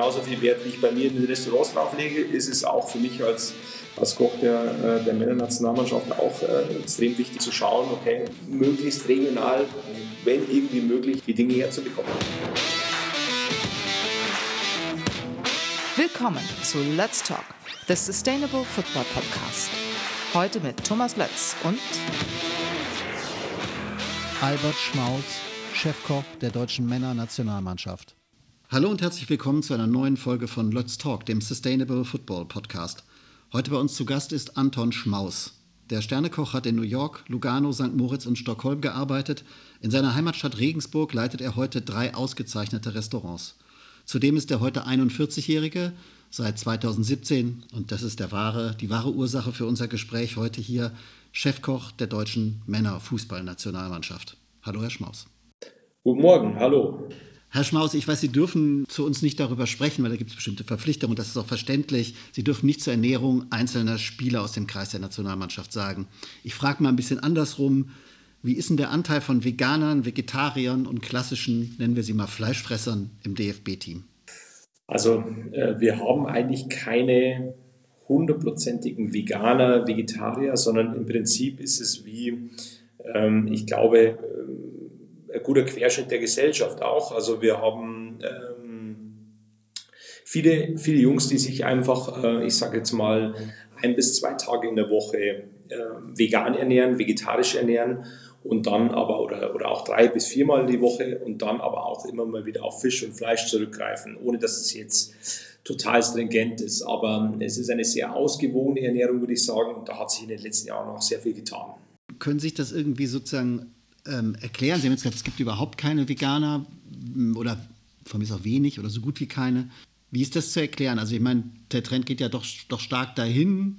genauso viel Wert, wie ich bei mir in den Restaurants drauf lege, ist es auch für mich als, als Koch der, äh, der Männernationalmannschaft auch äh, extrem wichtig zu schauen, okay, möglichst regional, wenn irgendwie möglich, die Dinge herzubekommen. Willkommen zu Let's Talk, the Sustainable Football Podcast. Heute mit Thomas Lötz und Albert Schmaus, Chefkoch der deutschen Männernationalmannschaft. Hallo und herzlich willkommen zu einer neuen Folge von Let's Talk, dem Sustainable Football Podcast. Heute bei uns zu Gast ist Anton Schmaus. Der Sternekoch hat in New York, Lugano, St. Moritz und Stockholm gearbeitet. In seiner Heimatstadt Regensburg leitet er heute drei ausgezeichnete Restaurants. Zudem ist der heute 41-Jährige seit 2017, und das ist der wahre, die wahre Ursache für unser Gespräch heute hier, Chefkoch der deutschen Männerfußballnationalmannschaft. Hallo, Herr Schmaus. Guten Morgen, hallo. Herr Schmaus, ich weiß, Sie dürfen zu uns nicht darüber sprechen, weil da gibt es bestimmte Verpflichtungen und das ist auch verständlich. Sie dürfen nicht zur Ernährung einzelner Spieler aus dem Kreis der Nationalmannschaft sagen. Ich frage mal ein bisschen andersrum. Wie ist denn der Anteil von Veganern, Vegetariern und klassischen, nennen wir sie mal Fleischfressern im DFB-Team? Also äh, wir haben eigentlich keine hundertprozentigen Veganer, Vegetarier, sondern im Prinzip ist es wie, ähm, ich glaube, ähm, ein guter Querschnitt der Gesellschaft auch. Also wir haben ähm, viele, viele Jungs, die sich einfach, äh, ich sage jetzt mal, ein bis zwei Tage in der Woche äh, vegan ernähren, vegetarisch ernähren und dann aber, oder, oder auch drei bis viermal die Woche und dann aber auch immer mal wieder auf Fisch und Fleisch zurückgreifen, ohne dass es jetzt total stringent ist. Aber es ist eine sehr ausgewogene Ernährung, würde ich sagen, und da hat sich in den letzten Jahren auch sehr viel getan. Können sich das irgendwie sozusagen ähm, erklären? Sie haben jetzt gesagt, es gibt überhaupt keine Veganer oder von mir ist auch wenig oder so gut wie keine. Wie ist das zu erklären? Also ich meine, der Trend geht ja doch, doch stark dahin.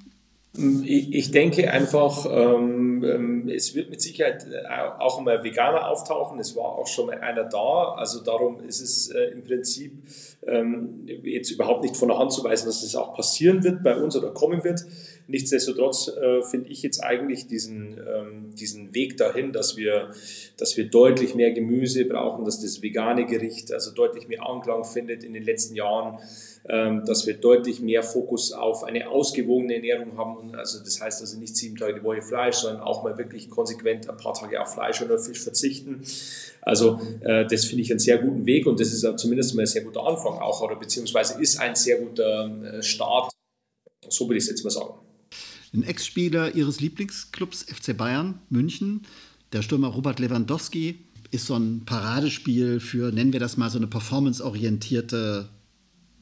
Ich denke einfach, ähm, ähm, es wird mit Sicherheit äh, auch mal Veganer auftauchen. Es war auch schon mal einer da. Also darum ist es äh, im Prinzip ähm, jetzt überhaupt nicht von der Hand zu weisen, dass das auch passieren wird bei uns oder kommen wird. Nichtsdestotrotz äh, finde ich jetzt eigentlich diesen, ähm, diesen Weg dahin, dass wir, dass wir deutlich mehr Gemüse brauchen, dass das vegane Gericht also deutlich mehr Anklang findet in den letzten Jahren, ähm, dass wir deutlich mehr Fokus auf eine ausgewogene Ernährung haben. Also das heißt also nicht sieben Tage die Woche Fleisch, sondern auch mal wirklich konsequent ein paar Tage auf Fleisch oder Fisch verzichten. Also äh, das finde ich einen sehr guten Weg und das ist zumindest mal ein sehr guter Anfang auch oder beziehungsweise ist ein sehr guter äh, Start. So würde ich es jetzt mal sagen. Ein Ex-Spieler Ihres Lieblingsclubs FC Bayern München, der Stürmer Robert Lewandowski, ist so ein Paradespiel für, nennen wir das mal, so eine performanceorientierte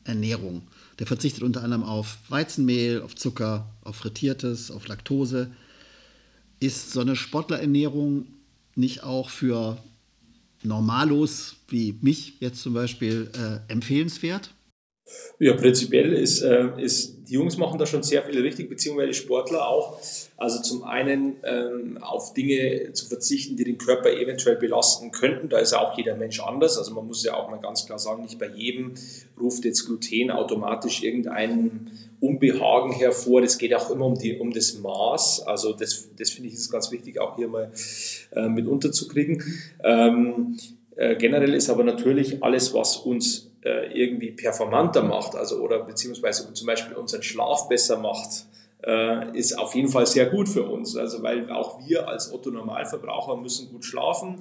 Ernährung. Der verzichtet unter anderem auf Weizenmehl, auf Zucker, auf Frittiertes, auf Laktose. Ist so eine Sportlerernährung nicht auch für Normalos wie mich jetzt zum Beispiel äh, empfehlenswert? Ja, prinzipiell ist, äh, ist, die Jungs machen da schon sehr viel richtig, beziehungsweise Sportler auch. Also zum einen ähm, auf Dinge zu verzichten, die den Körper eventuell belasten könnten. Da ist ja auch jeder Mensch anders. Also man muss ja auch mal ganz klar sagen, nicht bei jedem ruft jetzt Gluten automatisch irgendein Unbehagen hervor. Das geht auch immer um, die, um das Maß. Also das, das finde ich ist ganz wichtig, auch hier mal äh, mit unterzukriegen. Ähm, äh, generell ist aber natürlich alles, was uns äh, irgendwie performanter macht, also oder beziehungsweise zum Beispiel unseren Schlaf besser macht, äh, ist auf jeden Fall sehr gut für uns. Also weil auch wir als Otto Normalverbraucher müssen gut schlafen.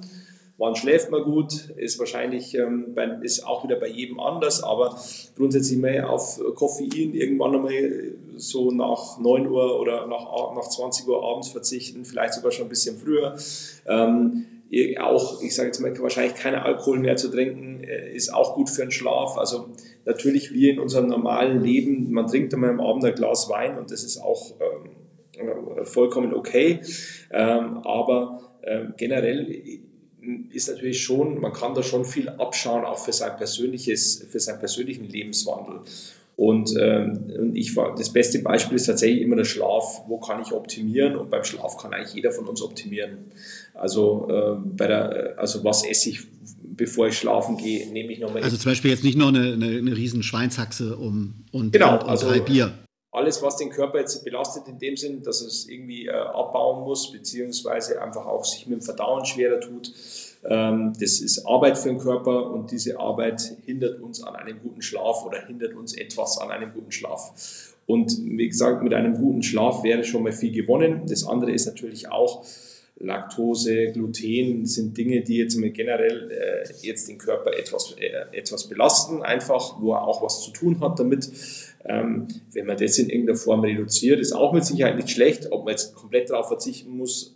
Wann schläft man gut, ist wahrscheinlich ähm, bei, ist auch wieder bei jedem anders, aber grundsätzlich mehr auf Koffein irgendwann einmal so nach 9 Uhr oder nach, nach 20 Uhr abends verzichten, vielleicht sogar schon ein bisschen früher. Ähm, auch, ich sage jetzt mal, wahrscheinlich keinen Alkohol mehr zu trinken, äh, ist auch gut für den Schlaf. Also natürlich wir in unserem normalen Leben, man trinkt einmal am Abend ein Glas Wein und das ist auch ähm, vollkommen okay. Ähm, aber ähm, generell ist natürlich schon, man kann da schon viel abschauen, auch für sein persönliches, für seinen persönlichen Lebenswandel. Und ähm, ich war, das beste Beispiel ist tatsächlich immer der Schlaf. Wo kann ich optimieren? Und beim Schlaf kann eigentlich jeder von uns optimieren. Also, äh, bei der, also was esse ich, bevor ich schlafen gehe, nehme ich nochmal. Also zum Beispiel jetzt nicht noch eine, eine, eine riesen Schweinshaxe um, und, genau, und, und also drei Bier. Alles, was den Körper jetzt belastet, in dem Sinn, dass es irgendwie äh, abbauen muss, beziehungsweise einfach auch sich mit dem Verdauen schwerer tut, Ähm, das ist Arbeit für den Körper und diese Arbeit hindert uns an einem guten Schlaf oder hindert uns etwas an einem guten Schlaf. Und wie gesagt, mit einem guten Schlaf wäre schon mal viel gewonnen. Das andere ist natürlich auch, Laktose, Gluten sind Dinge, die jetzt generell äh, jetzt den Körper etwas, äh, etwas belasten, einfach, wo er auch was zu tun hat damit. Ähm, wenn man das in irgendeiner Form reduziert, ist auch mit Sicherheit nicht schlecht. Ob man jetzt komplett darauf verzichten muss,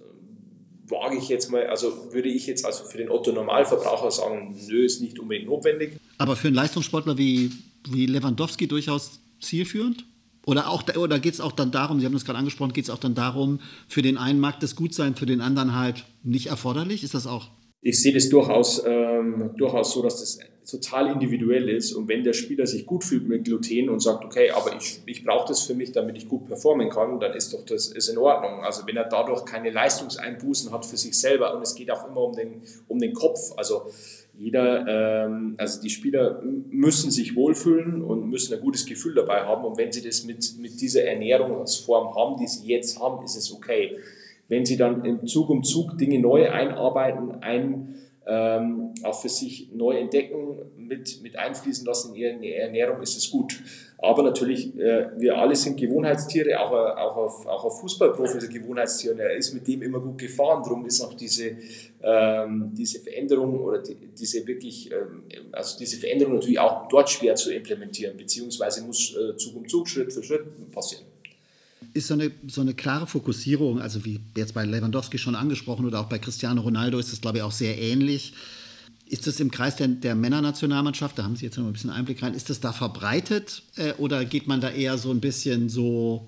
wage ich jetzt mal, also würde ich jetzt also für den Otto Normalverbraucher sagen, nö, ist nicht unbedingt notwendig. Aber für einen Leistungssportler wie, wie Lewandowski durchaus zielführend? Oder, auch, oder geht es auch dann darum, Sie haben das gerade angesprochen, geht es auch dann darum, für den einen mag das gut sein, für den anderen halt nicht erforderlich? Ist das auch? Ich sehe das durchaus, ähm, durchaus so, dass das total individuell ist. Und wenn der Spieler sich gut fühlt mit Gluten und sagt, okay, aber ich, ich brauche das für mich, damit ich gut performen kann, dann ist doch das ist in Ordnung. Also wenn er dadurch keine Leistungseinbußen hat für sich selber und es geht auch immer um den, um den Kopf. Also jeder, ähm, also die Spieler müssen sich wohlfühlen und müssen ein gutes Gefühl dabei haben. Und wenn sie das mit, mit dieser Ernährungsform haben, die sie jetzt haben, ist es okay. Wenn sie dann im Zug um Zug Dinge neu einarbeiten, ein ähm, auch für sich neu entdecken, mit, mit einfließen lassen in ihre Ernährung, ist es gut. Aber natürlich, äh, wir alle sind Gewohnheitstiere, auch, auch, auf, auch auf Fußballprofi ist ein Gewohnheitstier und er ist mit dem immer gut gefahren. Darum ist auch diese, ähm, diese Veränderung oder die, diese wirklich, ähm, also diese Veränderung natürlich auch dort schwer zu implementieren, beziehungsweise muss äh, Zug um Zug, Schritt für Schritt passieren ist so eine, so eine klare Fokussierung, also wie jetzt bei Lewandowski schon angesprochen oder auch bei Cristiano Ronaldo ist das, glaube ich, auch sehr ähnlich. Ist das im Kreis der, der Männernationalmannschaft, da haben Sie jetzt noch ein bisschen Einblick rein, ist das da verbreitet äh, oder geht man da eher so ein bisschen so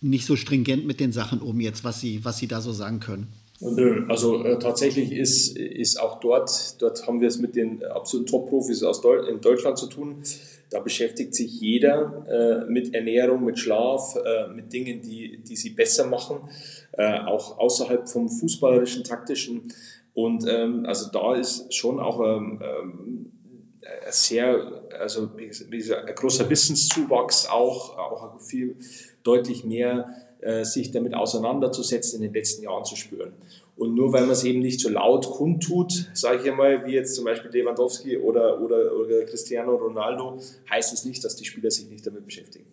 nicht so stringent mit den Sachen um jetzt, was Sie, was Sie da so sagen können? Nö, also äh, tatsächlich ist, ist auch dort, dort haben wir es mit den absoluten Top-Profis aus Deu in Deutschland zu tun. Da beschäftigt sich jeder äh, mit Ernährung, mit Schlaf, äh, mit Dingen, die, die sie besser machen, äh, auch außerhalb vom fußballerischen, taktischen. Und ähm, also da ist schon auch ähm, ähm, sehr, also wie gesagt, ein großer Wissenszuwachs, auch, auch viel deutlich mehr äh, sich damit auseinanderzusetzen in den letzten Jahren zu spüren. Und nur weil man es eben nicht so laut kundtut, sage ich einmal, wie jetzt zum Beispiel Lewandowski oder, oder, oder Cristiano Ronaldo, heißt es nicht, dass die Spieler sich nicht damit beschäftigen.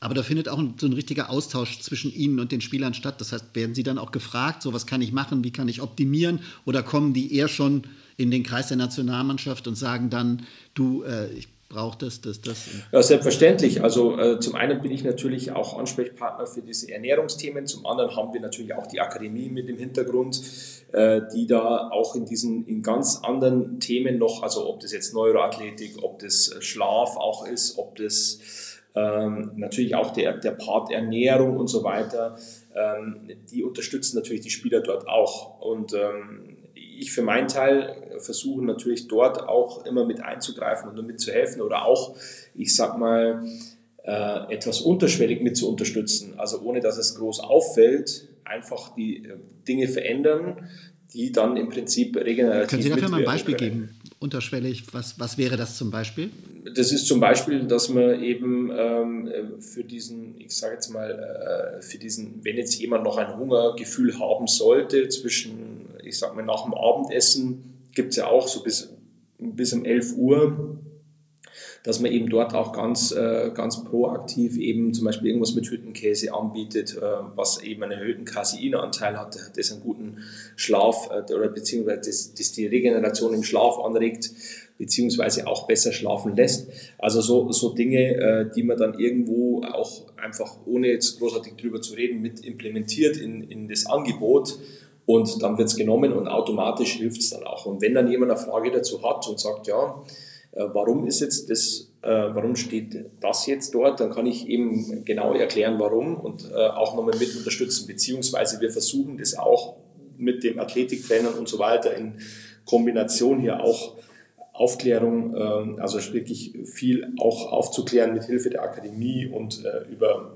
Aber da findet auch so ein richtiger Austausch zwischen Ihnen und den Spielern statt. Das heißt, werden Sie dann auch gefragt, so was kann ich machen, wie kann ich optimieren? Oder kommen die eher schon in den Kreis der Nationalmannschaft und sagen dann, du, äh, ich braucht es, das, das? Ja, selbstverständlich. Also äh, zum einen bin ich natürlich auch Ansprechpartner für diese Ernährungsthemen, zum anderen haben wir natürlich auch die Akademie mit im Hintergrund, äh, die da auch in diesen in ganz anderen Themen noch, also ob das jetzt Neuroathletik, ob das Schlaf auch ist, ob das ähm, natürlich auch der, der Part Ernährung und so weiter, ähm, die unterstützen natürlich die Spieler dort auch. Und ähm, ich für meinen Teil versuche natürlich dort auch immer mit einzugreifen und mitzuhelfen oder auch, ich sag mal, äh, etwas unterschwellig mit zu unterstützen. Also ohne dass es groß auffällt, einfach die äh, Dinge verändern, die dann im Prinzip regenerativ Können Sie dafür mal ein Beispiel können. geben? Unterschwellig, was, was wäre das zum Beispiel? Das ist zum Beispiel, dass man eben ähm, für diesen, ich sage jetzt mal, äh, für diesen, wenn jetzt jemand noch ein Hungergefühl haben sollte zwischen ich sag mal, nach dem Abendessen gibt es ja auch so bis, bis um 11 Uhr, dass man eben dort auch ganz, äh, ganz proaktiv eben zum Beispiel irgendwas mit Hüttenkäse anbietet, äh, was eben einen erhöhten Caseinanteil hat, das einen guten Schlaf äh, oder beziehungsweise das, das die Regeneration im Schlaf anregt beziehungsweise auch besser schlafen lässt. Also so, so Dinge, äh, die man dann irgendwo auch einfach, ohne jetzt großartig drüber zu reden, mit implementiert in, in das Angebot und dann wird es genommen und automatisch hilft es dann auch. Und wenn dann jemand eine Frage dazu hat und sagt, ja, äh, warum ist jetzt das, äh, warum steht das jetzt dort, dann kann ich eben genau erklären, warum und äh, auch nochmal mit unterstützen. Beziehungsweise wir versuchen das auch mit dem Athletiktrainern und so weiter in Kombination hier auch Aufklärung, ähm, also wirklich viel auch aufzuklären mit Hilfe der Akademie und über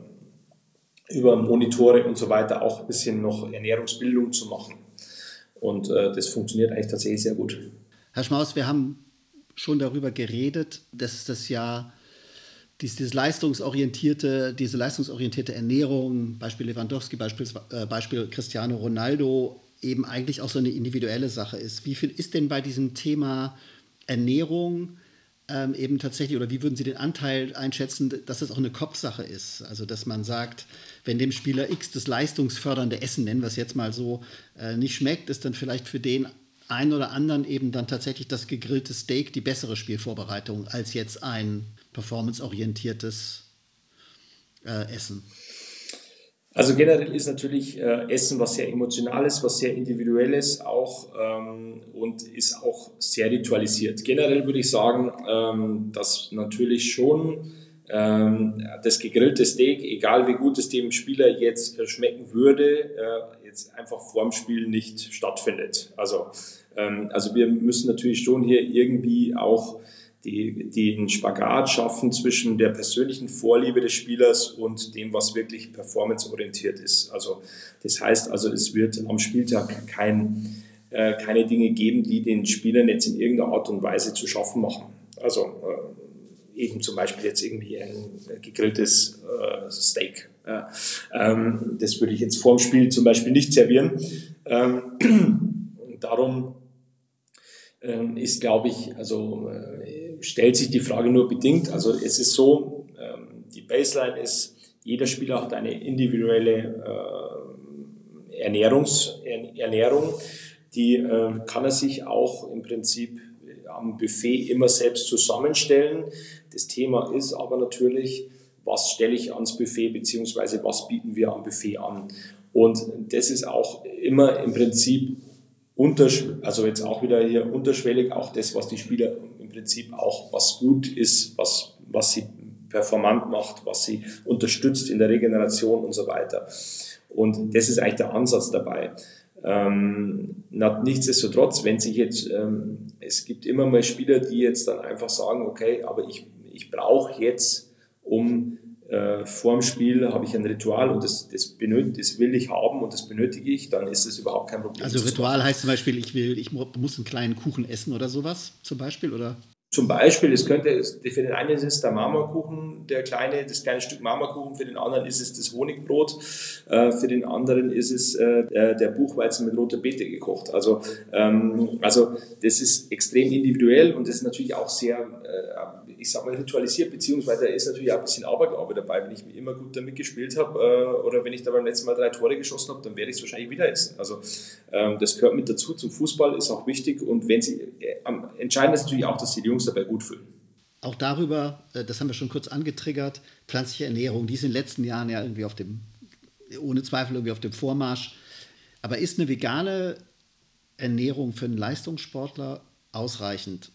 über Monitore und so weiter auch ein bisschen noch Ernährungsbildung zu machen. Und äh, das funktioniert eigentlich tatsächlich sehr gut. Herr Schmaus, wir haben schon darüber geredet, dass das ja dieses leistungsorientierte, diese leistungsorientierte Ernährung, Beispiel Lewandowski, Beispiel, äh, Beispiel Cristiano Ronaldo, eben eigentlich auch so eine individuelle Sache ist. Wie viel ist denn bei diesem Thema Ernährung ähm, eben tatsächlich, oder wie würden Sie den Anteil einschätzen, dass es auch eine Kopfsache ist? Also, dass man sagt, wenn dem Spieler X das leistungsfördernde Essen, nennen wir es jetzt mal so, äh, nicht schmeckt, ist dann vielleicht für den einen oder anderen eben dann tatsächlich das gegrillte Steak die bessere Spielvorbereitung als jetzt ein performanceorientiertes äh, Essen. Also generell ist natürlich äh, Essen was sehr Emotionales, was sehr Individuelles auch ähm, und ist auch sehr ritualisiert. Generell würde ich sagen, ähm, dass natürlich schon ähm, das gegrillte Steak, egal wie gut es dem Spieler jetzt äh, schmecken würde, äh, jetzt einfach vorm Spiel nicht stattfindet. Also, ähm, also wir müssen natürlich schon hier irgendwie auch die, die einen Spagat schaffen zwischen der persönlichen Vorliebe des Spielers und dem, was wirklich performanceorientiert ist. Also das heißt also, es wird am Spieltag kein, äh, keine Dinge geben, die den Spielern jetzt in irgendeiner Art und Weise zu schaffen machen. Also äh, eben zum Beispiel jetzt irgendwie ein gegrilltes äh, Steak. Ähm, das würde ich jetzt vor dem Spiel zum Beispiel nicht servieren. Ähm, darum ähm, ist, glaube ich, also äh, stellt sich die Frage nur bedingt. Also es ist so, ähm, die Baseline ist, jeder Spieler hat eine individuelle äh, Ernährungs, Ernährung, die äh, kann er sich auch im Prinzip am Buffet immer selbst zusammenstellen. Das Thema ist aber natürlich, was stelle ich ans Buffet, beziehungsweise was bieten wir am Buffet an. Und das ist auch immer im Prinzip also jetzt auch wieder hier unterschwellig, auch das, was die Spieler im Prinzip auch, was gut ist, was, was sie performant macht, was sie unterstützt in der Regeneration und so weiter. Und das ist eigentlich der Ansatz dabei. Ähm, nichtsdestotrotz, wenn sich jetzt, ähm, es gibt immer mal Spieler, die jetzt dann einfach sagen, okay, aber ich, ich brauche jetzt, um äh, vorm Spiel habe ich ein Ritual und das, das, benötigt, das will ich haben und das benötige ich, dann ist es überhaupt kein Problem. Also Ritual heißt zum Beispiel, ich will, ich muss einen kleinen Kuchen essen oder sowas zum Beispiel, oder? Zum Beispiel, es könnte, für den einen ist es der Marmorkuchen, der kleine, das kleine Stück Marmorkuchen, für den anderen ist es das Honigbrot, äh, für den anderen ist es äh, der Buchweizen mit roter Beete gekocht. Also, ähm, also das ist extrem individuell und das ist natürlich auch sehr ich sag mal, ritualisiert, beziehungsweise da ist natürlich auch ein bisschen Aberglaube dabei. Wenn ich immer gut damit gespielt habe äh, oder wenn ich da beim letzten Mal drei Tore geschossen habe, dann werde ich es wahrscheinlich wieder essen. Also ähm, das gehört mit dazu zum Fußball, ist auch wichtig und wenn sie, äh, entscheidend ist natürlich auch, dass sie die Jungs dabei gut fühlen. Auch darüber, äh, das haben wir schon kurz angetriggert, pflanzliche Ernährung, die ist in den letzten Jahren ja irgendwie auf dem, ohne Zweifel irgendwie auf dem Vormarsch. Aber ist eine vegane Ernährung für einen Leistungssportler ausreichend?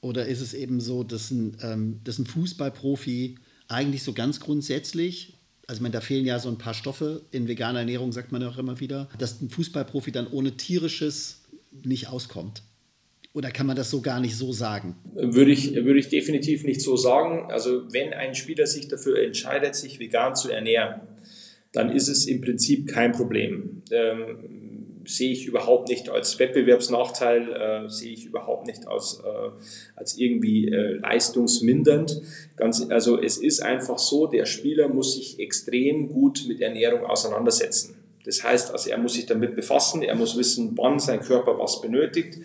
Oder ist es eben so, dass ein, ähm, dass ein Fußballprofi eigentlich so ganz grundsätzlich, also meine, da fehlen ja so ein paar Stoffe in veganer Ernährung, sagt man auch immer wieder, dass ein Fußballprofi dann ohne tierisches nicht auskommt? Oder kann man das so gar nicht so sagen? Würde ich, würde ich definitiv nicht so sagen. Also wenn ein Spieler sich dafür entscheidet, sich vegan zu ernähren, dann ist es im Prinzip kein Problem. Ähm, sehe ich überhaupt nicht als Wettbewerbsnachteil, äh, sehe ich überhaupt nicht als, äh, als irgendwie äh, leistungsmindernd. Ganz, also es ist einfach so, der Spieler muss sich extrem gut mit Ernährung auseinandersetzen. Das heißt, also er muss sich damit befassen, er muss wissen, wann sein Körper was benötigt,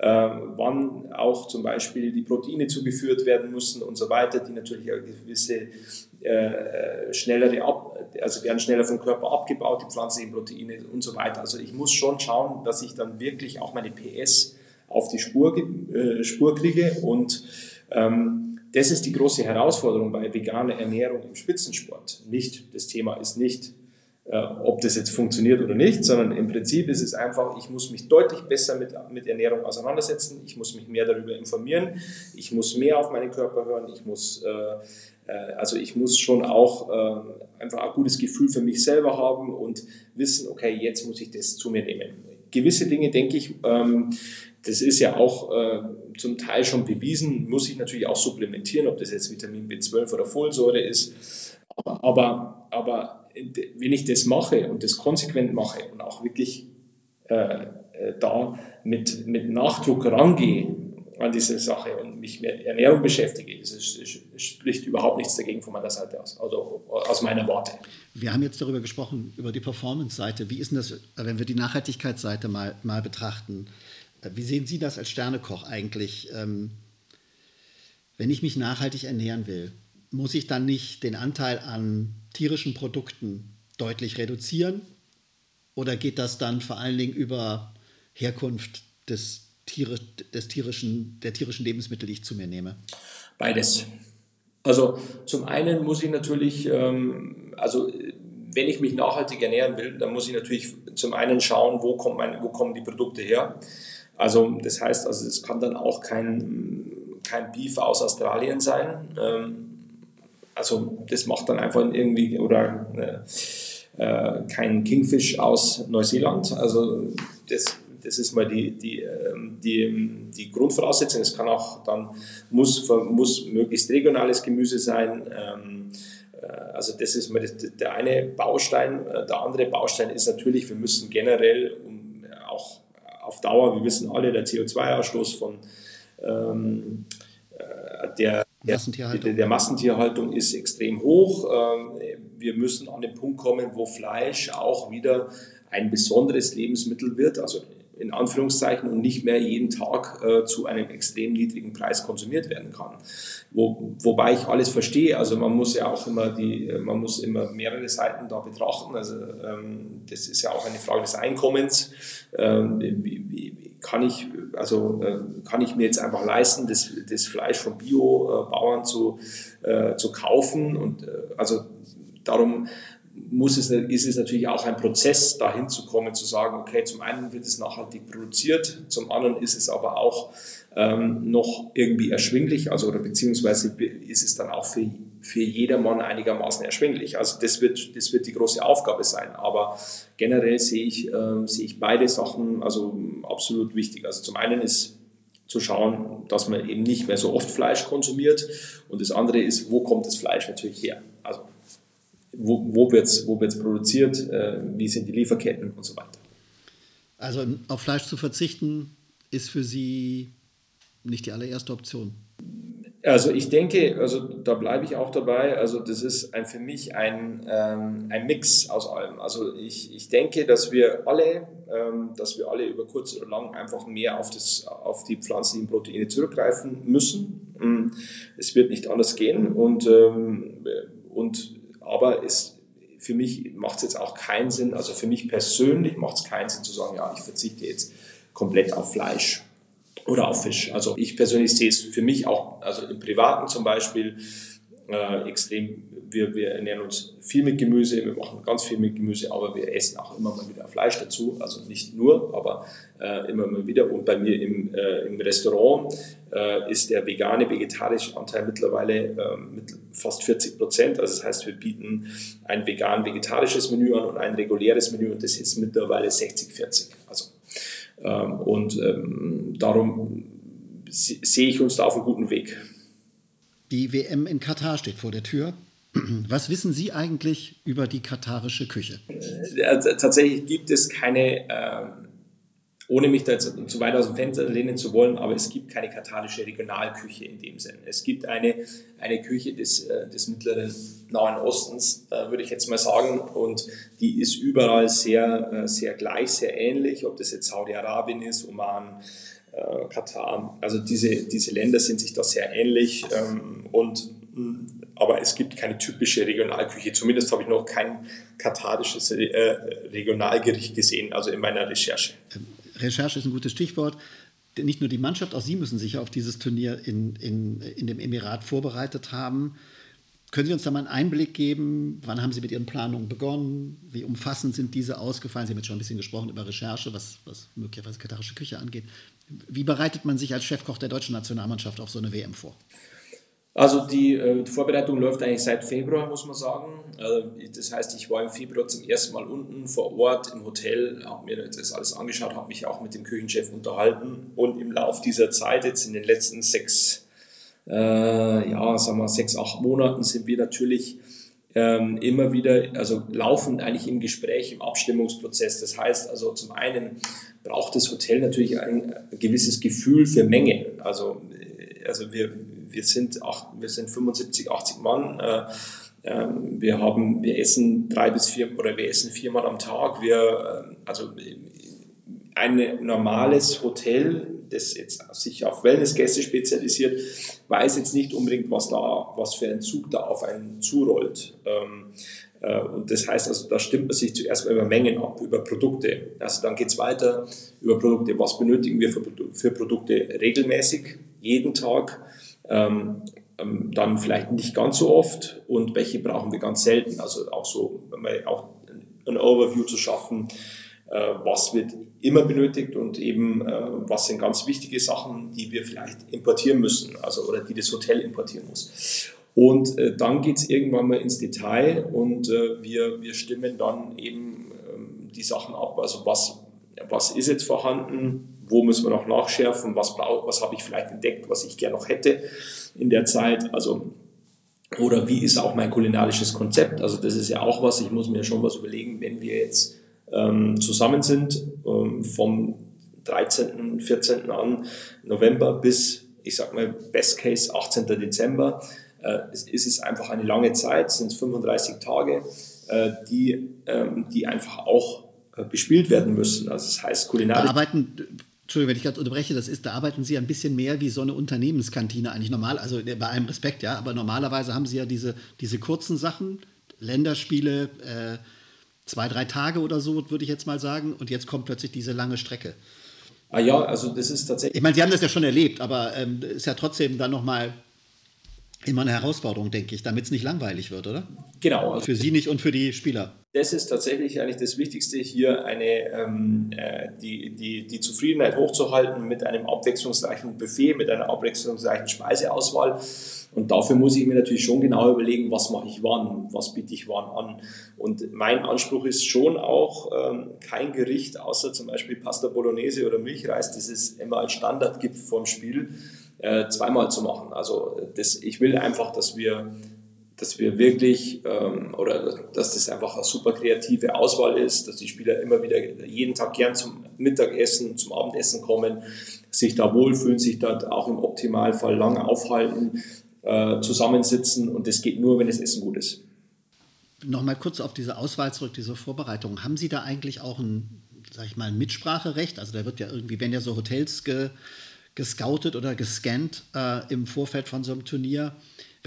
wann auch zum Beispiel die Proteine zugeführt werden müssen und so weiter, die natürlich eine gewisse äh, schnellere ab, also werden schneller vom Körper abgebaut, die pflanzlichen Proteine und so weiter. Also ich muss schon schauen, dass ich dann wirklich auch meine PS auf die Spur, äh, Spur kriege und ähm, das ist die große Herausforderung bei veganer Ernährung im Spitzensport. Nicht, das Thema ist nicht, äh, ob das jetzt funktioniert oder nicht, sondern im Prinzip ist es einfach, ich muss mich deutlich besser mit, mit Ernährung auseinandersetzen, ich muss mich mehr darüber informieren, ich muss mehr auf meinen Körper hören, ich muss äh, äh, also ich muss schon auch äh, einfach ein gutes Gefühl für mich selber haben und wissen, okay, jetzt muss ich das zu mir nehmen. Gewisse Dinge, denke ich, ähm, das ist ja auch äh, zum Teil schon bewiesen, muss ich natürlich auch supplementieren, ob das jetzt Vitamin B12 oder Folsäure ist. Aber, aber wenn ich das mache und das konsequent mache und auch wirklich äh, da mit, mit Nachdruck rangehe, an diese Sache und mich mit Ernährung beschäftige, das, ist, spricht überhaupt nichts dagegen von meiner Seite aus, also aus meiner Warte. wir haben jetzt darüber gesprochen, über die Performance-Seite. Wie ist denn das, wenn wir die Nachhaltigkeitsseite mal, mal betrachten? Wie sehen Sie das als Sternekoch eigentlich? Ähm, wenn ich mich nachhaltig ernähren will, muss ich dann nicht den Anteil an tierischen Produkten deutlich reduzieren? Oder geht das dann vor allen Dingen über Herkunft des, Tiere, des tierischen, der tierischen Lebensmittel, die ich zu mir nehme? Beides. Also zum einen muss ich natürlich, ähm, also wenn ich mich nachhaltig ernähren will, dann muss ich natürlich zum einen schauen, wo, kommt mein, wo kommen die Produkte her. Also das heißt, also es kann dann auch kein, kein Beef aus Australien sein. Ähm, also das macht dann einfach irgendwie oder äh, äh, kein Kingfish aus Neuseeland. Also das, das ist mal die, die, ähm, die, die Grundvoraussetzung. Es kann auch dann, muss, muss möglichst regionales Gemüse sein. Ähm, äh, also das ist mal der eine Baustein. Äh, der andere Baustein ist natürlich, wir müssen generell auch auf Dauer, wir wissen alle, der CO2-Ausstoß von ähm, äh, der, der, der, Massentierhaltung ist extrem hoch. Ähm, wir müssen an den Punkt kommen, wo Fleisch auch wieder ein besonderes Lebensmittel wird, also in Anführungszeichen und nicht mehr jeden Tag äh, zu einem extrem niedrigen Preis konsumiert werden kann. Wo, wobei ich alles verstehe, also man muss ja auch immer die, man muss immer mehrere Seiten da betrachten. Also ähm, das ist ja auch eine Frage des Einkommens. Ähm, wie, wie, kann ich, also äh, kann ich mir jetzt einfach leisten, das, das Fleisch von Biobauern zu, äh, zu kaufen und äh, also darum muss es, ist es natürlich auch ein Prozess, dahin zu kommen, zu sagen, okay, zum einen wird es nachhaltig produziert, zum anderen ist es aber auch ähm, noch irgendwie erschwinglich, also oder beziehungsweise ist es dann auch für, für jedermann einigermaßen erschwinglich. Also das wird, das wird die große Aufgabe sein. Aber generell sehe ich, äh, sehe ich beide Sachen also absolut wichtig. Also zum einen ist zu schauen, dass man eben nicht mehr so oft Fleisch konsumiert und das andere ist, wo kommt das Fleisch natürlich her? Also wo, wo wird es wo wird's produziert, äh, wie sind die Lieferketten und so weiter. Also auf Fleisch zu verzichten ist für Sie nicht die allererste Option. Also ich denke, also da bleibe ich auch dabei, also das ist ein, für mich ein, ähm, ein Mix aus allem. Also ich, ich denke, dass wir alle, ähm, dass wir alle über kurz oder lang einfach mehr auf, das, auf die pflanzlichen Proteine zurückgreifen müssen. Mm, es wird nicht anders gehen und, ähm, und aber es, für mich macht es jetzt auch keinen Sinn, also für mich persönlich macht es keinen Sinn zu sagen, ja, ich verzichte jetzt komplett auf Fleisch oder auf Fisch. Also ich persönlich sehe es für mich auch, also im Privaten zum Beispiel, äh, extrem, wir, wir ernähren uns viel mit Gemüse, wir machen ganz viel mit Gemüse, aber wir essen auch immer mal wieder Fleisch dazu, also nicht nur, aber äh, immer mal wieder. Und bei mir im, äh, im Restaurant äh, ist der vegane, vegetarische Anteil mittlerweile äh, mit fast 40 Prozent. Also das heißt, wir bieten ein vegan-vegetarisches Menü an und ein reguläres Menü und das ist mittlerweile 60-40. Also, ähm, und ähm, darum sehe ich uns da auf einem guten Weg. Die WM in Katar steht vor der Tür. Was wissen Sie eigentlich über die katarische Küche? Tatsächlich gibt es keine, äh, ohne mich da jetzt zu weit aus dem Fenster lehnen zu wollen, aber es gibt keine katarische Regionalküche in dem Sinn. Es gibt eine, eine Küche des, äh, des mittleren Nahen Ostens, äh, würde ich jetzt mal sagen, und die ist überall sehr, äh, sehr gleich, sehr ähnlich, ob das jetzt Saudi-Arabien ist, Oman, Katar. Also diese, diese Länder sind sich da sehr ähnlich ähm, und mm, aber es gibt keine typische Regionalküche. Zumindest habe ich noch kein katarisches Regionalgericht gesehen, also in meiner Recherche. Recherche ist ein gutes Stichwort. Nicht nur die Mannschaft, auch Sie müssen sich auf dieses Turnier in, in, in dem Emirat vorbereitet haben. Können Sie uns da mal einen Einblick geben? Wann haben Sie mit Ihren Planungen begonnen? Wie umfassend sind diese ausgefallen? Sie haben jetzt schon ein bisschen gesprochen über Recherche, was, was möglicherweise katarische Küche angeht. Wie bereitet man sich als Chefkoch der deutschen Nationalmannschaft auf so eine WM vor? Also die, äh, die, Vorbereitung läuft eigentlich seit Februar, muss man sagen. Äh, das heißt, ich war im Februar zum ersten Mal unten vor Ort im Hotel, habe mir das alles angeschaut, habe mich auch mit dem Küchenchef unterhalten und im Laufe dieser Zeit, jetzt in den letzten sechs, äh, ja, sagen wir sechs, acht Monaten, sind wir natürlich ähm, immer wieder, also laufend eigentlich im Gespräch, im Abstimmungsprozess. Das heißt also zum einen braucht das Hotel natürlich ein gewisses Gefühl für Menge. Also, äh, also wir, wir, sind, acht, wir sind 75, 80 Mann. Äh, Ähm, wir haben, wir essen drei bis vier oder wir essen viermal am Tag. Wir, ähm, also ein normales Hotel, das jetzt sich auf Wellnessgäste spezialisiert, weiß jetzt nicht unbedingt, was da, was für ein Zug da auf einen zurollt. Ähm, äh, und das heißt also, da stimmt man sich zuerst mal über Mengen ab, über Produkte. Also dann geht es weiter über Produkte. Was benötigen wir für Produkte regelmäßig, jeden Tag? Ähm, ähm, dann vielleicht nicht ganz so oft und welche brauchen wir ganz selten. Also auch so, auch ein Overview zu schaffen, äh, was wird immer benötigt und eben äh, was sind ganz wichtige Sachen, die wir vielleicht importieren müssen, also oder die das Hotel importieren muss. Und äh, dann geht es irgendwann mal ins Detail und wir, wir stimmen dann eben ähm, die Sachen ab. Also was, was ist jetzt vorhanden, wo müssen wir noch nachschärfen, was, was habe ich vielleicht entdeckt, was ich gerne noch hätte in der Zeit. Also, oder wie ist auch mein kulinarisches Konzept? Also das ist ja auch was, ich muss mir schon was überlegen, wenn wir jetzt ähm, zusammen sind, ähm, vom 13., 14. an November bis, ich sag mal, Best Case 18. Dezember. Äh, es ist einfach eine lange Zeit, sind 35 Tage, äh, die, ähm, die einfach auch äh, bespielt werden müssen. Also das heißt kulinarisch. Arbeiten Entschuldigung, wenn ich gerade unterbreche, das ist, da arbeiten Sie ein bisschen mehr wie so eine Unternehmenskantine eigentlich normal, also bei allem Respekt, ja, aber normalerweise haben Sie ja diese, diese kurzen Sachen, Länderspiele, äh, zwei, drei Tage oder so, würde ich jetzt mal sagen, und jetzt kommt plötzlich diese lange Strecke. Ah ja, also das ist tatsächlich. Ich meine, Sie haben das ja schon erlebt, aber ähm, ist ja trotzdem dann nochmal immer eine Herausforderung, denke ich, damit es nicht langweilig wird, oder? Genau. Also für Sie nicht und für die Spieler. Das ist tatsächlich eigentlich das Wichtigste, hier eine, ähm, äh, die, die, die Zufriedenheit hochzuhalten mit einem abwechslungsreichen Buffet, mit einer abwechslungsreichen Speiseauswahl. Und dafür muss ich mir natürlich schon genau überlegen, was mache ich wann, was biete ich wann an. Und mein Anspruch ist schon auch, ähm, kein Gericht außer zum Beispiel Pasta Bolognese oder Milchreis, das es immer als Standard gibt vom Spiel, äh, zweimal zu machen. Also das, ich will einfach, dass wir, dass wir wirklich ähm, oder dass das einfach eine super kreative Auswahl ist, dass die Spieler immer wieder jeden Tag gern zum Mittagessen, zum Abendessen kommen, sich da wohlfühlen, sich dort auch im Optimalfall lange aufhalten, äh, zusammensitzen und das geht nur, wenn das Essen gut ist. Nochmal kurz auf diese Auswahl zurück, diese Vorbereitung. Haben Sie da eigentlich auch ein, sag ich mal, ein Mitspracherecht? Also da wird ja irgendwie, wenn ja so Hotels ge, gescoutet oder gescannt äh, im Vorfeld von so einem Turnier.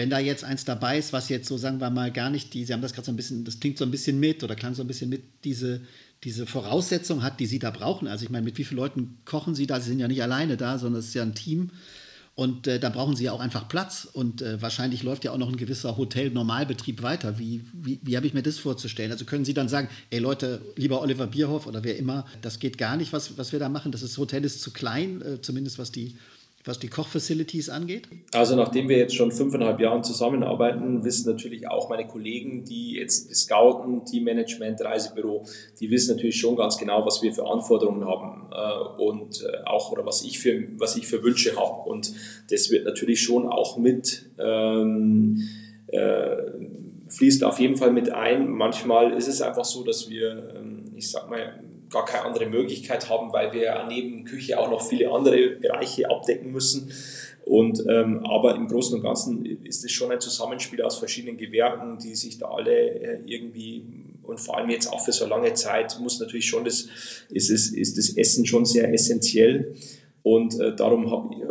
Wenn da jetzt eins dabei ist, was jetzt so, sagen wir mal, gar nicht die, Sie haben das gerade so ein bisschen, das klingt so ein bisschen mit oder klang so ein bisschen mit, diese, diese Voraussetzung hat, die Sie da brauchen. Also ich meine, mit wie vielen Leuten kochen Sie da? Sie sind ja nicht alleine da, sondern es ist ja ein Team. Und äh, da brauchen sie ja auch einfach Platz. Und äh, wahrscheinlich läuft ja auch noch ein gewisser Hotel-Normalbetrieb weiter. Wie, wie, wie habe ich mir das vorzustellen? Also können Sie dann sagen, ey Leute, lieber Oliver Bierhoff oder wer immer, das geht gar nicht, was, was wir da machen. Das ist, Hotel ist zu klein, äh, zumindest was die was die Kochfacilities angeht? Also nachdem wir jetzt schon fünfeinhalb Jahre zusammenarbeiten, wissen natürlich auch meine Kollegen, die jetzt scouten, Teammanagement, Reisebüro, die wissen natürlich schon ganz genau, was wir für Anforderungen haben äh, und äh, auch oder was ich für was ich für Wünsche habe und das wird natürlich schon auch mit ähm, äh, fließt auf jeden Fall mit ein. Manchmal ist es einfach so, dass wir, ähm, ich sag mal gar keine andere Möglichkeit haben, weil wir neben Küche auch noch viele andere Bereiche abdecken müssen. Und, ähm, aber im Großen und Ganzen ist es schon ein Zusammenspiel aus verschiedenen Gewerken, die sich da alle äh, irgendwie und vor allem jetzt auch für so lange Zeit muss natürlich schon das, ist, es, ist das Essen schon sehr essentiell. Und äh, darum habe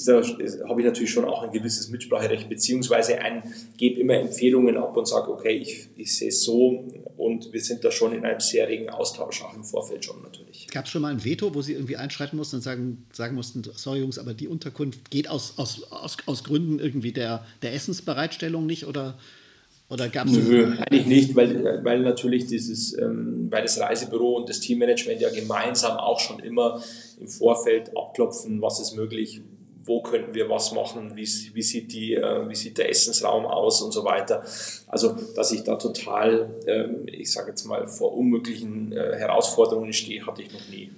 ist da, habe ich natürlich schon auch ein gewisses Mitspracherecht, beziehungsweise ein, gebe immer Empfehlungen ab und sage, okay, ich, ich sehe es so und wir sind da schon in einem sehr regen Austausch, auch im Vorfeld schon natürlich. Gab es schon mal ein Veto, wo Sie irgendwie einschreiten mussten und sagen, sagen mussten, sorry Jungs, aber die Unterkunft geht aus, aus, aus, aus Gründen irgendwie der, der Essensbereitstellung nicht oder oder gab es Nö, eigentlich nicht, weil, weil natürlich dieses, ähm, weil das Reisebüro und das Teammanagement ja gemeinsam auch schon immer im Vorfeld abklopfen, was ist möglich, wo könnten wir was machen, wie, wie, sieht, die, äh, wie sieht der Essensraum aus und so weiter. Also, dass ich da total, ähm, ich sage jetzt mal, vor unmöglichen äh, Herausforderungen stehe, hatte ich noch nie.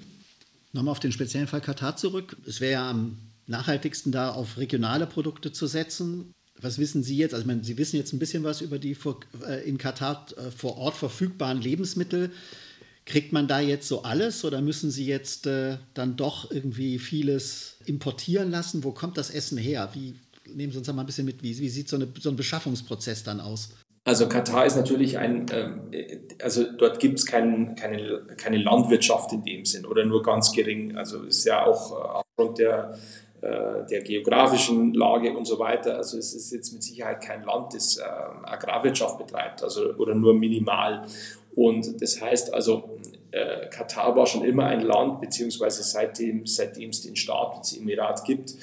Nochmal auf den speziellen Fall Katar zurück. Es wäre ja am nachhaltigsten da auf regionale Produkte zu setzen. Was wissen Sie jetzt? Also, ich meine, Sie wissen jetzt ein bisschen was über die vor, äh, in Katar äh, vor Ort verfügbaren Lebensmittel. Kriegt man da jetzt so alles oder müssen Sie jetzt äh, dann doch irgendwie vieles importieren lassen? Wo kommt das Essen her? Wie nehmen Sie uns da mal ein bisschen mit, wie, wie sieht so, eine, so ein Beschaffungsprozess dann aus? Also Katar ist natürlich ein, ähm, also dort gibt es kein, keine, keine Landwirtschaft in dem Sinn oder nur ganz gering. Also ist ja auch äh, aufgrund der, äh, der geografischen Lage und so weiter. Also es ist jetzt mit Sicherheit kein Land, das äh, Agrarwirtschaft betreibt, also oder nur minimal. Und das heißt also, Katar war schon immer ein Land, beziehungsweise seitdem, seitdem es den Staat, das Emirat gibt,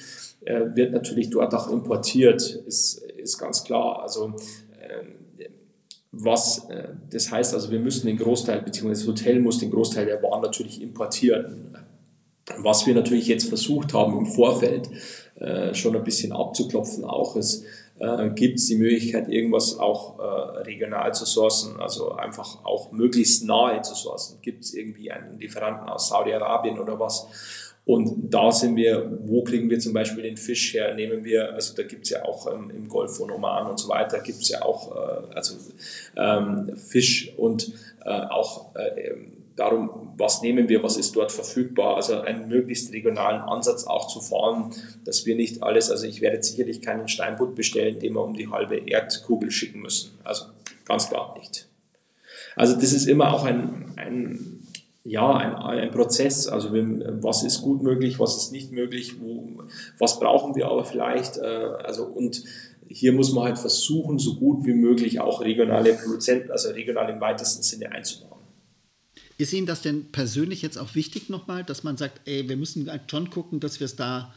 wird natürlich dort auch importiert, ist, ist ganz klar. Also ähm, was äh, das heißt, also wir müssen den Großteil, beziehungsweise das Hotel muss den Großteil der Waren natürlich importieren. Was wir natürlich jetzt versucht haben im Vorfeld äh, schon ein bisschen abzuklopfen, auch ist, äh, gibt es die Möglichkeit, irgendwas auch äh, regional zu sourcen, also einfach auch möglichst nahe zu sourcen. Gibt es irgendwie einen Lieferanten aus Saudi-Arabien oder was? Und da sind wir, wo kriegen wir zum Beispiel den Fisch her? Nehmen wir, also da gibt es ja auch ähm, im Golf von Oman und so weiter, gibt es ja auch äh, also, ähm, Fisch und äh, auch äh, ähm, darum, was nehmen wir, was ist dort verfügbar. Also einen möglichst regionalen Ansatz auch zu fahren, dass wir nicht alles, also ich werde sicherlich keinen Steinbutt bestellen, den wir um die halbe Erdkugel schicken müssen. Also ganz klar nicht. Also das ist immer auch ein, ein ja, ein, ein Prozess. Also was ist gut möglich, was ist nicht möglich, wo, was brauchen wir aber vielleicht. Äh, also und hier muss man halt versuchen, so gut wie möglich auch regionale Produzenten, also regional im weitesten Sinne einzubauen. Ist Ihnen das denn persönlich jetzt auch wichtig nochmal, dass man sagt, ey, wir müssen halt schon gucken, dass wir es da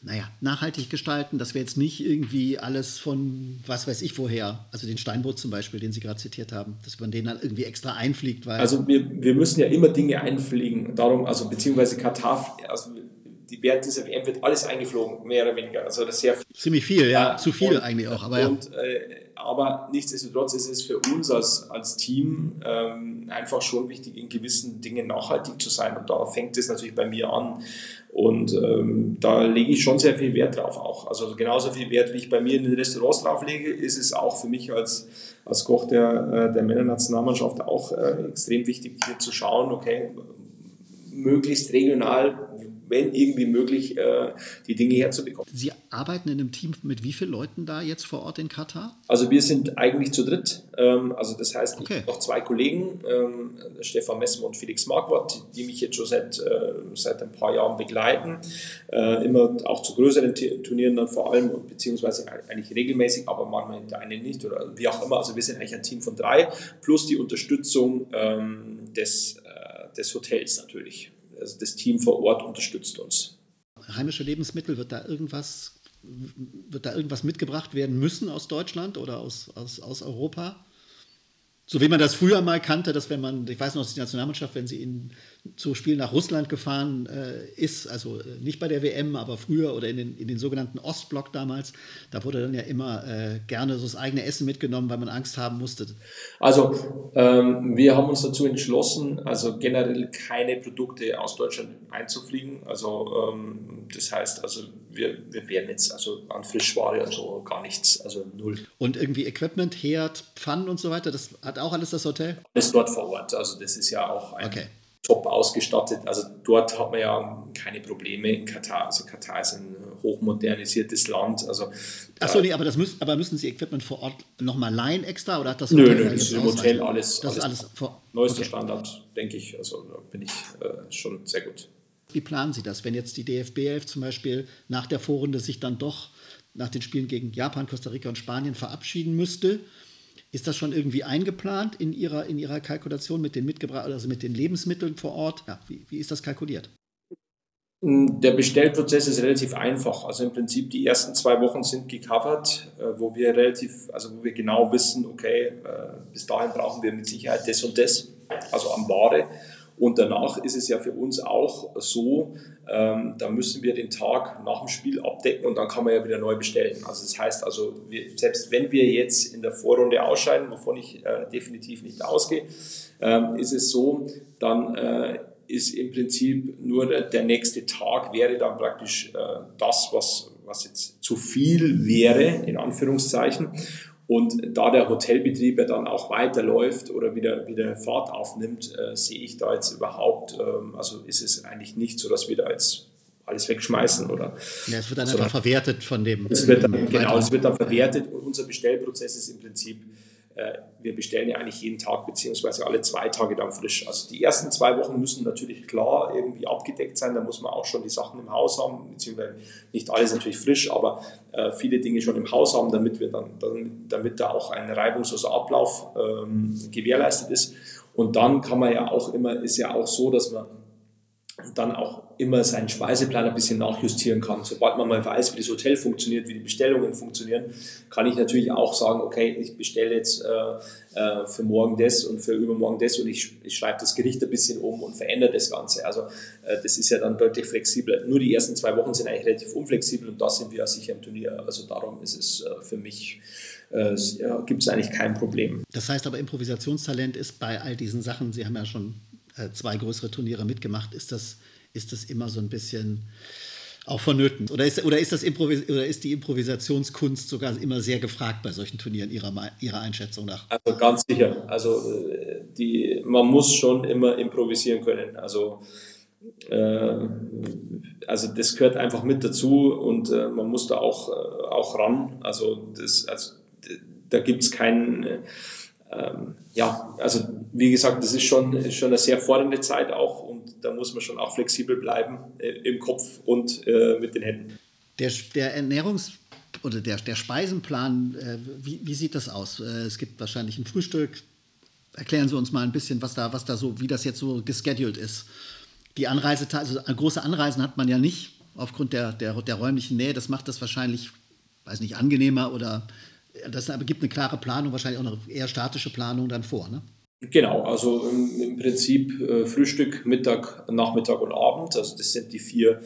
naja, nachhaltig gestalten, dass wir jetzt nicht irgendwie alles von was weiß ich woher, also den Steinboot zum Beispiel, den Sie gerade zitiert haben, dass man den dann irgendwie extra einfliegt, weil. Also wir, wir müssen ja immer Dinge einfliegen, darum, also beziehungsweise Katar, also die, während dieser WM wird alles eingeflogen, mehr oder weniger. Also das sehr Ziemlich viel, ja, zu viel und, eigentlich auch. Aber, und, ja. äh, aber nichtsdestotrotz ist es für uns als, als Team ähm, einfach schon wichtig, in gewissen Dingen nachhaltig zu sein. Und da fängt es natürlich bei mir an. Und ähm, da lege ich schon sehr viel Wert drauf auch. Also genauso viel Wert, wie ich bei mir in den Restaurants drauf lege, ist es auch für mich als, als Koch der, äh, der Männernationalmannschaft auch äh, extrem wichtig, hier zu schauen, okay, möglichst regional wenn irgendwie möglich, äh, die Dinge herzubekommen. Sie arbeiten in einem Team mit wie vielen Leuten da jetzt vor Ort in Katar? Also wir sind eigentlich zu dritt. Ähm, also das heißt, okay. ich habe noch zwei Kollegen, ähm, Stefan Messmer und Felix Marquardt, die mich jetzt schon seit, äh, seit ein paar Jahren begleiten. Äh, immer auch zu größeren Turnieren dann vor allem, beziehungsweise eigentlich regelmäßig, aber manchmal der eine nicht oder wie auch immer. Also wir sind eigentlich ein Team von drei, plus die Unterstützung ähm, des, des Hotels natürlich also das Team vor Ort unterstützt uns. Heimische Lebensmittel, wird da irgendwas, wird da irgendwas mitgebracht werden müssen aus Deutschland oder aus, aus, aus Europa? So wie man das früher mal kannte, dass wenn man, ich weiß noch, dass die Nationalmannschaft, wenn sie in, zu Spielen nach Russland gefahren äh, ist, also äh, nicht bei der WM, aber früher oder in den, in den sogenannten Ostblock damals, da wurde dann ja immer äh, gerne so das eigene Essen mitgenommen, weil man Angst haben musste. Also ähm, wir haben uns dazu entschlossen, also generell keine Produkte aus Deutschland einzufliegen. Also ähm, das heißt, also wir, wir werden jetzt also an Frischware und so gar nichts, also null. Und irgendwie Equipment, Herd, Pfannen und so weiter, das hat auch alles das Hotel? Alles dort vor Ort, also das ist ja auch ein okay. top ausgestattet. Also dort hat man ja keine Probleme in Katar. Also Katar ist ein hochmodernisiertes Land. Also, Achso, nee, aber, das müssen, aber müssen Sie Equipment vor Ort nochmal leihen extra oder hat das Hotel Nö, nö, das ist im Hotel alles, das alles, alles vor, neuester okay. Standard, denke ich. Also da bin ich äh, schon sehr gut. Wie planen Sie das, wenn jetzt die DFB 11 zum Beispiel nach der Vorrunde sich dann doch nach den Spielen gegen Japan, Costa Rica und Spanien verabschieden müsste? Ist das schon irgendwie eingeplant in Ihrer, in Ihrer Kalkulation mit den mitgebracht, also mit den Lebensmitteln vor Ort? Ja, wie, wie ist das kalkuliert? Der Bestellprozess ist relativ einfach. Also im Prinzip die ersten zwei Wochen sind gecovert, äh, wo wir relativ, also wo wir genau wissen, okay, äh, bis dahin brauchen wir mit Sicherheit das und das, also am Ware. Und danach ist es ja für uns auch so, ähm, da müssen wir den Tag nach dem Spiel abdecken und dann kann man ja wieder neu bestellen. Also das heißt also, wir, selbst wenn wir jetzt in der Vorrunde ausscheiden, wovon ich äh, definitiv nicht ausgehe, ähm, ist es so, dann äh, ist im Prinzip nur der, der, nächste Tag wäre dann praktisch äh, das, was, was jetzt zu viel wäre, in Anführungszeichen. Und da der Hotelbetrieb ja dann auch weiterläuft oder wieder, wieder Fahrt aufnimmt, äh, sehe ich da jetzt überhaupt, ähm, also ist es eigentlich nicht so, dass wir da jetzt alles wegschmeißen oder. Ja, es wird dann einfach verwertet von dem. Es wird dann, genau, es wird dann verwertet und unser Bestellprozess ist im Prinzip wir bestellen ja eigentlich jeden Tag beziehungsweise alle zwei Tage dann frisch. Also die ersten zwei Wochen müssen natürlich klar irgendwie abgedeckt sein. Da muss man auch schon die Sachen im Haus haben, beziehungsweise nicht alles natürlich frisch, aber äh, viele Dinge schon im Haus haben, damit wir dann, dann damit da auch ein reibungsloser Ablauf ähm, gewährleistet ist. Und dann kann man ja auch immer, ist ja auch so, dass man dann auch immer seinen Speiseplan ein bisschen nachjustieren kann. Sobald man mal weiß, wie das Hotel funktioniert, wie die Bestellungen funktionieren, kann ich natürlich auch sagen, okay, ich bestelle jetzt äh, äh, für morgen das und für übermorgen das und ich, ich schreibe das Gericht ein bisschen um und verändere das Ganze. Also äh, das ist ja dann deutlich flexibler. Nur die ersten zwei Wochen sind eigentlich relativ unflexibel und da sind wir ja sicher im Turnier. Also darum ist es äh, für mich äh, gibt es eigentlich kein Problem. Das heißt aber, Improvisationstalent ist bei all diesen Sachen, Sie haben ja schon zwei größere Turniere mitgemacht. Ist das, ist das immer so ein bisschen auch vonnöten? Oder ist, oder, ist das oder ist die Improvisationskunst sogar immer sehr gefragt bei solchen Turnieren Ihrer, Ihrer Einschätzung nach? Also ganz sicher. Also äh, die, man muss schon immer improvisieren können. Also äh, also das gehört einfach mit dazu und äh, man muss da auch, äh, auch ran. Also, das, also da gibt es keinen, ähm, ja, also wie gesagt, das ist schon, ist schon eine sehr fordernde Zeit auch und da muss man schon auch flexibel bleiben äh, im Kopf und äh, mit den Händen. Der, der Ernährungs- oder der, der Speisenplan, äh, wie, wie sieht das aus? Äh, es gibt wahrscheinlich ein Frühstück. Erklären Sie uns mal ein bisschen, was da, was da so, wie das jetzt so gescheduled ist. Die Anreise, also große Anreisen hat man ja nicht aufgrund der, der, der räumlichen Nähe. Das macht das wahrscheinlich, weiß nicht, angenehmer oder das gibt eine klare Planung, wahrscheinlich auch eine eher statische Planung dann vor. Ne? Genau, also im, im Prinzip äh, Frühstück, Mittag, Nachmittag und Abend. Also das sind die vier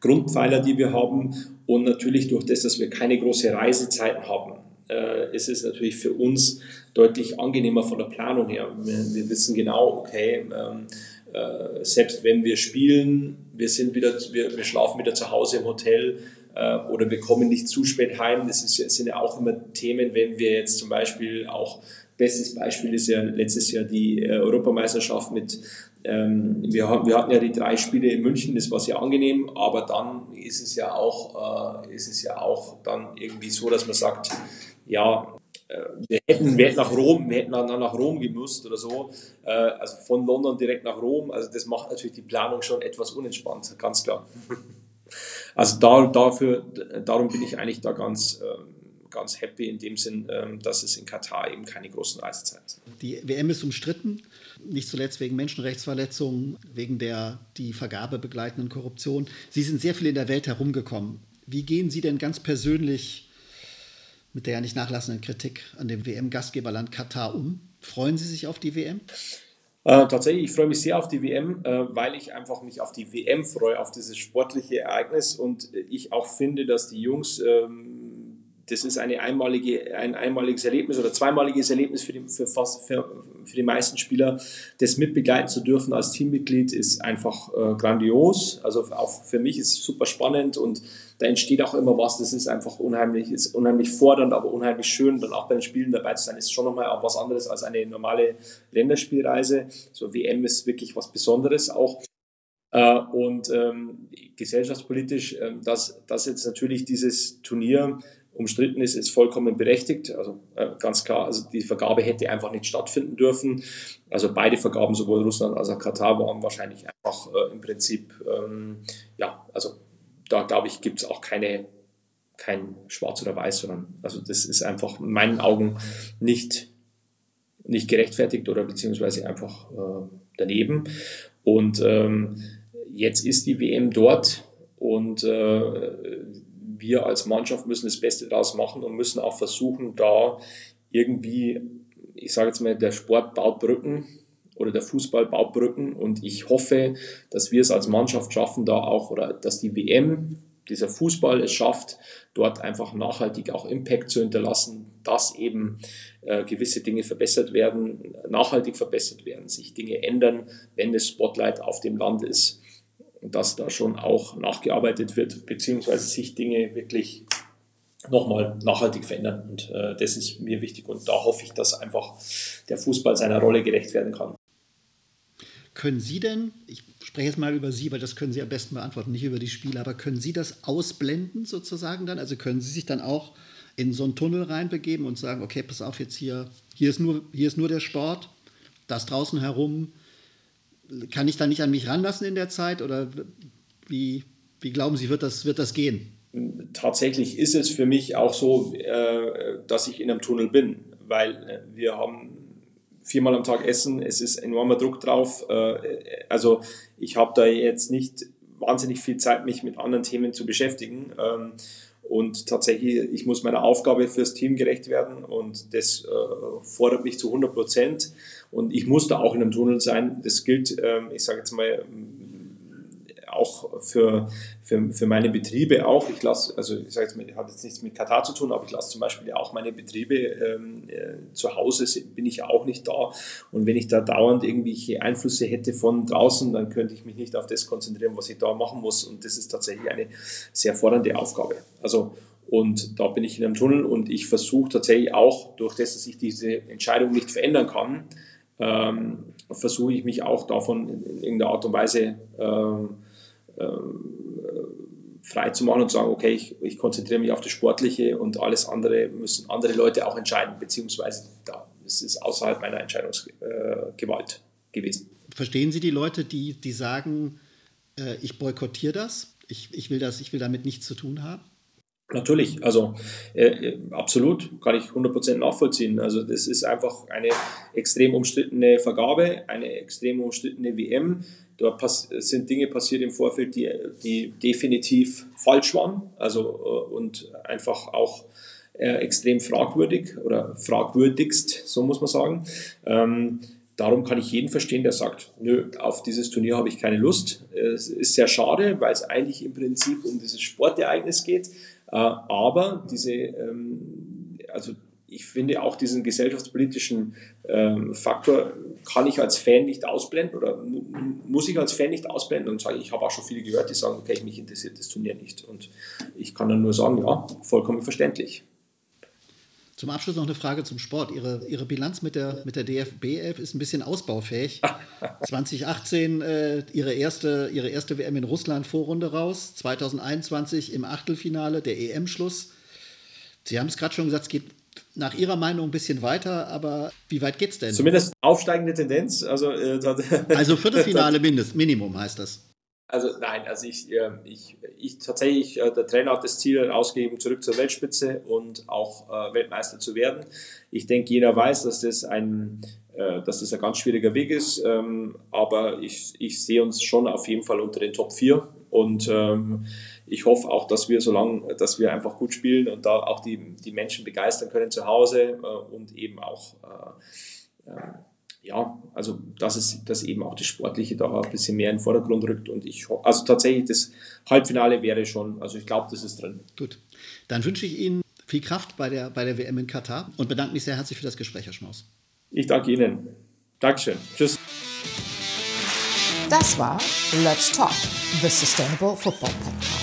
Grundpfeiler, die wir haben. Und natürlich durch das, dass wir keine große Reisezeiten haben, äh, ist es natürlich für uns deutlich angenehmer von der Planung her. Wir, wir wissen genau, okay, ähm, äh, selbst wenn wir spielen, wir sind wieder, wir, wir schlafen wieder zu Hause im Hotel, oder wir kommen nicht zu spät heim. Das ist, sind ja auch immer Themen, wenn wir jetzt zum Beispiel auch, bestes Beispiel ist ja letztes Jahr die äh, Europameisterschaft mit, ähm, wir, wir hatten ja die drei Spiele in München, das war sehr angenehm, aber dann ist es ja auch, äh, ist es ja auch dann irgendwie so, dass man sagt, ja, äh, wir hätten, wir hätten nach Rom, wir hätten dann nach Rom gemusst oder so, äh, also von London direkt nach Rom, also das macht natürlich die Planung schon etwas unentspannt, ganz klar. Also da, dafür, darum bin ich eigentlich da ganz, ähm, ganz happy in dem Sinn, ähm, dass es in Katar eben keine großen Reisezeiten sind. Die WM ist umstritten, nicht zuletzt wegen Menschenrechtsverletzungen, wegen der die Vergabe begleitenden Korruption. Sie sind sehr viel in der Welt herumgekommen. Wie gehen Sie denn ganz persönlich mit der ja nicht nachlassenden Kritik an dem WM-Gastgeberland Katar um? Freuen Sie sich auf die WM? Äh, tatsächlich, ich freue mich sehr auf die WM, äh, weil ich einfach mich auf die WM freue, auf dieses sportliche Ereignis und ich auch finde, dass die Jungs, ähm, das ist eine einmalige, ein einmaliges Erlebnis oder zweimaliges Erlebnis für die, für, fast, für, für die meisten Spieler, das mitbegleiten zu dürfen als Teammitglied ist einfach äh, grandios. Also auch für mich ist es super spannend und da entsteht auch immer was. Das ist einfach unheimlich, ist unheimlich fordernd, aber unheimlich schön. Dann auch bei den Spielen dabei zu sein, ist schon nochmal auch was anderes als eine normale Länderspielreise. So WM ist wirklich was Besonderes auch. Äh, und ähm, gesellschaftspolitisch, äh, dass, dass jetzt natürlich dieses Turnier umstritten ist, ist vollkommen berechtigt. Also äh, ganz klar, also die Vergabe hätte einfach nicht stattfinden dürfen. Also beide Vergaben, sowohl Russland als auch Katar, waren wahrscheinlich einfach äh, im Prinzip, ähm, ja, also da glaube ich, gibt es auch keine, kein Schwarz oder Weiß, sondern also das ist einfach in meinen Augen nicht, nicht gerechtfertigt oder beziehungsweise einfach äh, daneben. Und ähm, jetzt ist die WM dort und äh, wir als Mannschaft müssen das Beste daraus machen und müssen auch versuchen, da irgendwie, ich sage jetzt mal, der Sport baut Brücken oder der Fußball baut Brücken und ich hoffe, dass wir es als Mannschaft schaffen, da auch oder dass die WM, dieser Fußball es schafft, dort einfach nachhaltig auch Impact zu hinterlassen, dass eben äh, gewisse Dinge verbessert werden, nachhaltig verbessert werden, sich Dinge ändern, wenn das Spotlight auf dem Land ist dass da schon auch nachgearbeitet wird, beziehungsweise sich Dinge wirklich nochmal nachhaltig verändern. Und äh, das ist mir wichtig und da hoffe ich, dass einfach der Fußball seiner Rolle gerecht werden kann. Können Sie denn, ich spreche jetzt mal über Sie, weil das können Sie am besten beantworten, nicht über die Spieler, aber können Sie das ausblenden sozusagen dann? Also können Sie sich dann auch in so einen Tunnel reinbegeben und sagen, okay, pass auf jetzt hier, hier ist nur, hier ist nur der Sport, das draußen herum, kann ich da nicht an mich ranlassen in der Zeit oder wie, wie glauben Sie, wird das, wird das gehen? Tatsächlich ist es für mich auch so, äh, dass ich in einem Tunnel bin, weil äh, wir haben viermal am Tag essen, es ist enormer Druck drauf. Äh, also ich habe da jetzt nicht wahnsinnig viel Zeit, mich mit anderen Themen zu beschäftigen. Ähm, und tatsächlich, ich muss meiner Aufgabe fürs Team gerecht werden und das äh, fordert mich zu 100 Prozent. Und ich muss da auch in einem Tunnel sein. Das gilt, ähm, ich sage jetzt mal, auch für, für, für meine Betriebe auch. Ich lasse, also ich sage jetzt mal, hat jetzt nichts mit Katar zu tun, aber ich lasse zum Beispiel auch meine Betriebe ähm, äh, zu Hause, bin ich auch nicht da. Und wenn ich da dauernd irgendwelche Einflüsse hätte von draußen, dann könnte ich mich nicht auf das konzentrieren, was ich da machen muss. Und das ist tatsächlich eine sehr fordernde Aufgabe. Also und da bin ich in einem Tunnel und ich versuche tatsächlich auch, durch das, dass ich diese Entscheidung nicht verändern kann, ähm, versuche ich mich auch davon in, in irgendeiner Art und Weise ähm, frei zu machen und zu sagen, okay, ich, ich, konzentriere mich auf das Sportliche und alles andere müssen andere Leute auch entscheiden, beziehungsweise da, es ist außerhalb meiner Entscheidungsgewalt äh, gewesen. Verstehen Sie die Leute, die, die sagen, äh, ich boykottiere das, ich, ich, will das, ich will damit nichts zu tun haben? Natürlich, also äh, äh absolut, kann ich 100% nachvollziehen. Also das ist einfach eine extrem umstrittene Vergabe, eine extrem umstrittene WM. Da sind Dinge passiert im Vorfeld, die, die definitiv falsch waren also, äh, und einfach auch äh, extrem fragwürdig oder fragwürdigst, so muss man sagen. Ähm, darum kann ich jeden verstehen, der sagt, nö, auf dieses Turnier habe ich keine Lust. Es ist sehr schade, weil es eigentlich im Prinzip um dieses Sportereignis geht. Äh, aber diese, ähm, also ich finde auch diesen gesellschaftspolitischen ähm, Faktor kann ich als Fan nicht ausblenden oder muss ich als Fan nicht ausblenden und sage, ich habe auch schon viele gehört, die sagen, okay, mich interessiert das Turnier nicht. Und ich kann dann nur sagen, ja, vollkommen verständlich. Zum Abschluss noch eine Frage zum Sport. Ihre, Ihre Bilanz mit der, mit der DFB 11 ist ein bisschen ausbaufähig. 2018 äh, ihre, erste, ihre erste WM in Russland Vorrunde raus, 2021 im Achtelfinale der EM-Schluss. Sie haben es gerade schon gesagt, es geht nach Ihrer Meinung ein bisschen weiter, aber wie weit geht es denn? Zumindest aufsteigende Tendenz. Also, äh, also Viertelfinale Mindest, Minimum heißt das. Also nein, also ich, äh, ich, ich tatsächlich, äh, der Trainer hat das Ziel ausgegeben, zurück zur Weltspitze und auch äh, Weltmeister zu werden. Ich denke, jeder weiß, dass das ein, äh, dass das ein ganz schwieriger Weg ist, ähm, aber ich, ich sehe uns schon auf jeden Fall unter den Top 4 und ähm, ich hoffe auch, dass wir so lange, dass wir einfach gut spielen und da auch die, die Menschen begeistern können zu Hause äh, und eben auch äh, äh, ja, also dass es, dass eben auch das Sportliche da ein bisschen mehr in den Vordergrund rückt und ich also tatsächlich das Halbfinale wäre schon, also ich glaube, das ist drin. Gut, dann wünsche ich Ihnen viel Kraft bei der, bei der WM in Katar und bedanke mich sehr herzlich für das Gespräch, Herr Schmaus. Ich danke Ihnen. Dankeschön. Tschüss. Das war Let's Talk, the Sustainable Football Podcast.